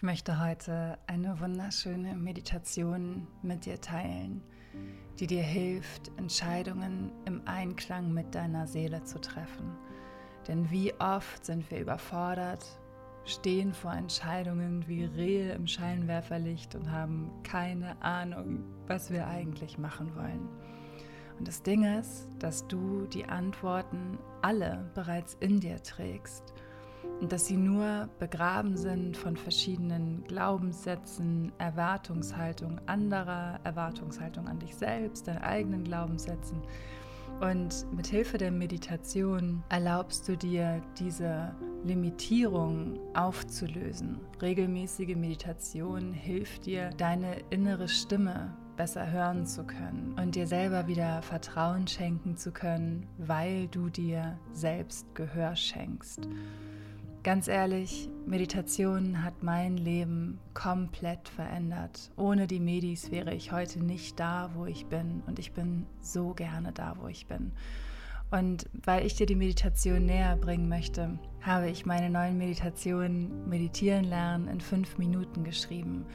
Ich möchte heute eine wunderschöne Meditation mit dir teilen, die dir hilft, Entscheidungen im Einklang mit deiner Seele zu treffen. Denn wie oft sind wir überfordert, stehen vor Entscheidungen wie Rehe im Scheinwerferlicht und haben keine Ahnung, was wir eigentlich machen wollen. Und das Ding ist, dass du die Antworten alle bereits in dir trägst und dass sie nur begraben sind von verschiedenen Glaubenssätzen, Erwartungshaltung anderer, Erwartungshaltung an dich selbst, deinen eigenen Glaubenssätzen. Und mit Hilfe der Meditation erlaubst du dir, diese Limitierung aufzulösen. Regelmäßige Meditation hilft dir, deine innere Stimme besser hören zu können und dir selber wieder Vertrauen schenken zu können, weil du dir selbst Gehör schenkst. Ganz ehrlich, Meditation hat mein Leben komplett verändert. Ohne die Medis wäre ich heute nicht da, wo ich bin. Und ich bin so gerne da, wo ich bin. Und weil ich dir die Meditation näher bringen möchte, habe ich meine neuen Meditationen Meditieren lernen in fünf Minuten geschrieben,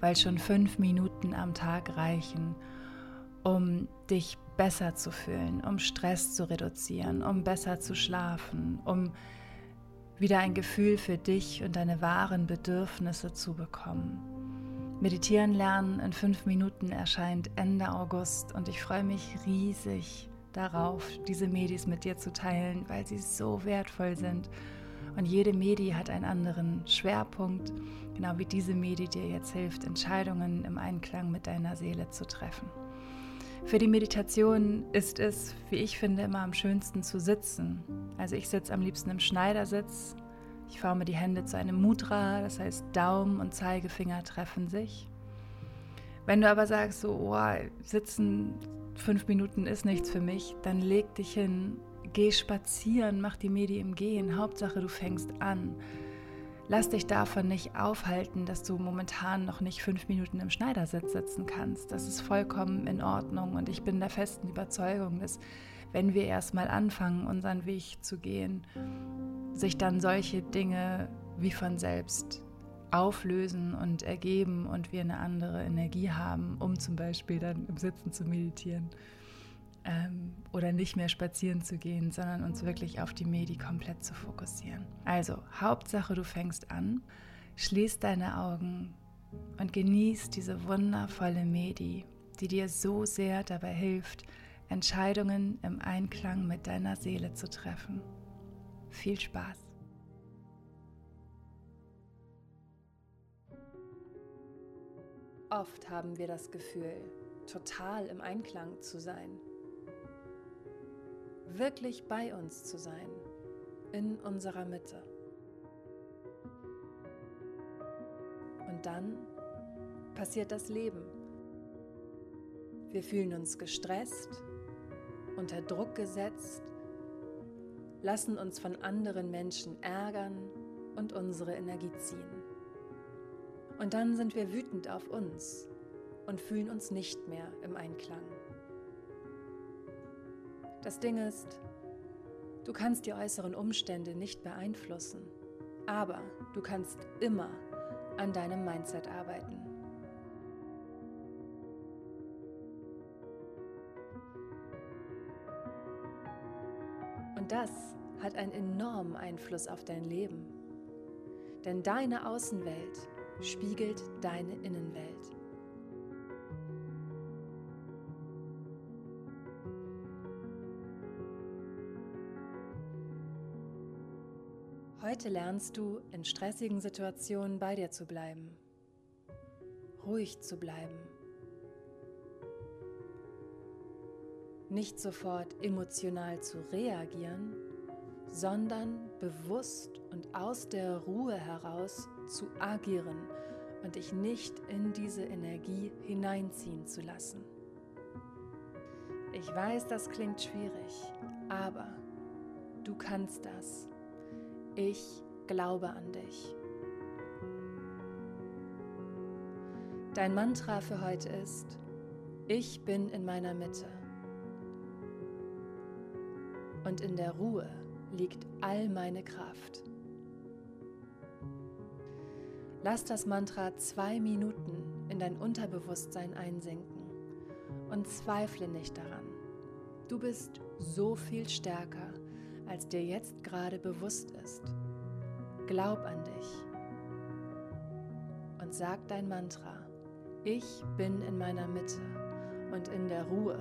weil schon fünf Minuten am Tag reichen, um dich besser zu fühlen, um Stress zu reduzieren, um besser zu schlafen, um wieder ein Gefühl für dich und deine wahren Bedürfnisse zu bekommen. Meditieren lernen in fünf Minuten erscheint Ende August und ich freue mich riesig darauf, diese Medis mit dir zu teilen, weil sie so wertvoll sind. Und jede Medi hat einen anderen Schwerpunkt, genau wie diese Medi dir jetzt hilft, Entscheidungen im Einklang mit deiner Seele zu treffen. Für die Meditation ist es, wie ich finde, immer am schönsten zu sitzen. Also ich sitze am liebsten im Schneidersitz. Ich forme die Hände zu einem Mudra, das heißt Daumen und Zeigefinger treffen sich. Wenn du aber sagst, so, oh, sitzen fünf Minuten ist nichts für mich, dann leg dich hin, geh spazieren, mach die Medi im Gehen. Hauptsache, du fängst an. Lass dich davon nicht aufhalten, dass du momentan noch nicht fünf Minuten im Schneidersitz sitzen kannst. Das ist vollkommen in Ordnung und ich bin der festen Überzeugung, dass wenn wir erstmal anfangen, unseren Weg zu gehen, sich dann solche Dinge wie von selbst auflösen und ergeben und wir eine andere Energie haben, um zum Beispiel dann im Sitzen zu meditieren ähm, oder nicht mehr spazieren zu gehen, sondern uns wirklich auf die Medi komplett zu fokussieren. Also, Hauptsache, du fängst an, schließ deine Augen und genieß diese wundervolle Medi, die dir so sehr dabei hilft, Entscheidungen im Einklang mit deiner Seele zu treffen. Viel Spaß! Oft haben wir das Gefühl, total im Einklang zu sein wirklich bei uns zu sein, in unserer Mitte. Und dann passiert das Leben. Wir fühlen uns gestresst, unter Druck gesetzt, lassen uns von anderen Menschen ärgern und unsere Energie ziehen. Und dann sind wir wütend auf uns und fühlen uns nicht mehr im Einklang. Das Ding ist, du kannst die äußeren Umstände nicht beeinflussen, aber du kannst immer an deinem Mindset arbeiten. Und das hat einen enormen Einfluss auf dein Leben. Denn deine Außenwelt spiegelt deine Innenwelt. Heute lernst du, in stressigen Situationen bei dir zu bleiben, ruhig zu bleiben, nicht sofort emotional zu reagieren, sondern bewusst und aus der Ruhe heraus zu agieren und dich nicht in diese Energie hineinziehen zu lassen. Ich weiß, das klingt schwierig, aber du kannst das. Ich glaube an dich. Dein Mantra für heute ist, ich bin in meiner Mitte. Und in der Ruhe liegt all meine Kraft. Lass das Mantra zwei Minuten in dein Unterbewusstsein einsinken und zweifle nicht daran. Du bist so viel stärker, als dir jetzt gerade bewusst ist. Glaub an dich und sag dein Mantra. Ich bin in meiner Mitte und in der Ruhe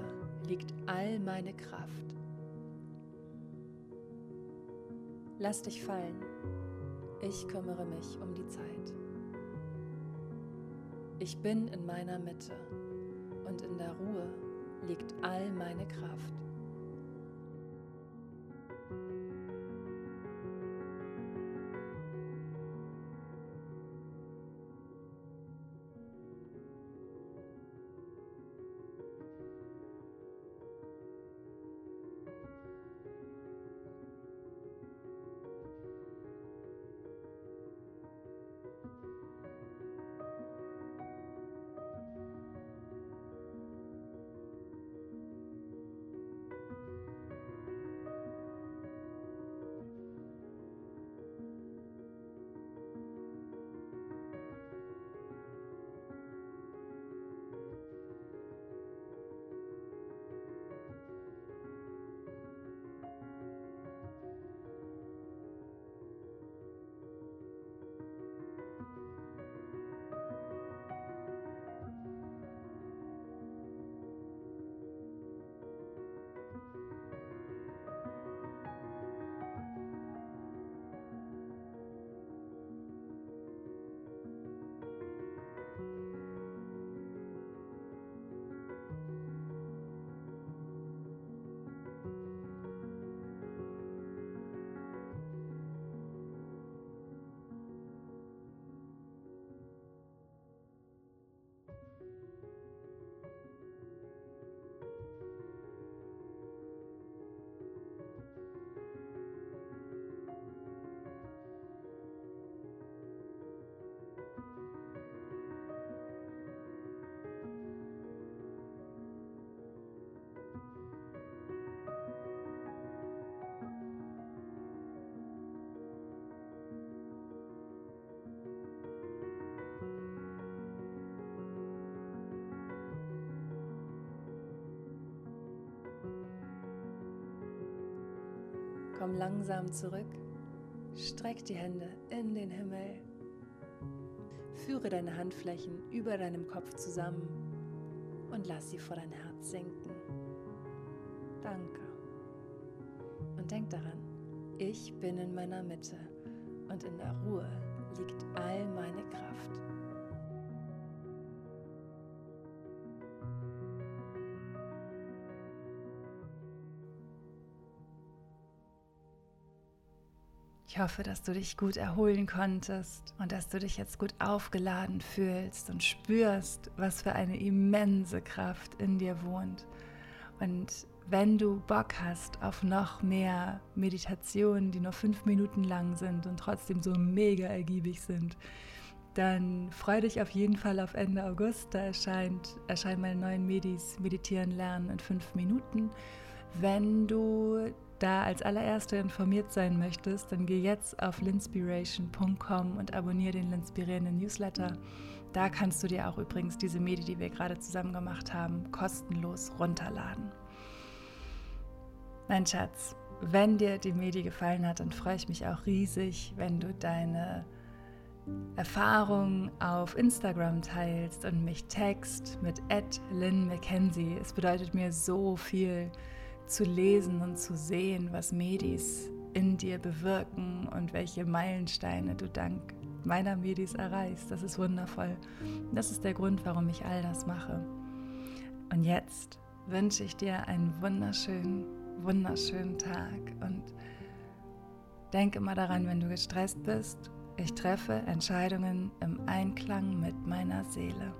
liegt all meine Kraft. Lass dich fallen. Ich kümmere mich um die Zeit. Ich bin in meiner Mitte und in der Ruhe liegt all meine Kraft. Komm langsam zurück, streck die Hände in den Himmel, führe deine Handflächen über deinem Kopf zusammen und lass sie vor dein Herz sinken. Danke. Und denk daran, ich bin in meiner Mitte und in der Ruhe liegt all meine Kraft. Ich hoffe, dass du dich gut erholen konntest und dass du dich jetzt gut aufgeladen fühlst und spürst, was für eine immense Kraft in dir wohnt. Und wenn du Bock hast auf noch mehr Meditationen, die nur fünf Minuten lang sind und trotzdem so mega ergiebig sind, dann freu dich auf jeden Fall auf Ende August. Da erscheint, erscheinen meine neuen Medis Meditieren lernen in fünf Minuten. Wenn du da als allererste informiert sein möchtest, dann geh jetzt auf linspiration.com und abonniere den Linspirierenden Newsletter. Da kannst du dir auch übrigens diese Medi, die wir gerade zusammen gemacht haben, kostenlos runterladen. Mein Schatz, wenn dir die Medi gefallen hat, dann freue ich mich auch riesig, wenn du deine Erfahrungen auf Instagram teilst und mich text mit Lynn McKenzie. Es bedeutet mir so viel, zu lesen und zu sehen, was Medis in dir bewirken und welche Meilensteine du dank meiner Medis erreichst. Das ist wundervoll. Das ist der Grund, warum ich all das mache. Und jetzt wünsche ich dir einen wunderschönen, wunderschönen Tag und denke immer daran, wenn du gestresst bist, ich treffe Entscheidungen im Einklang mit meiner Seele.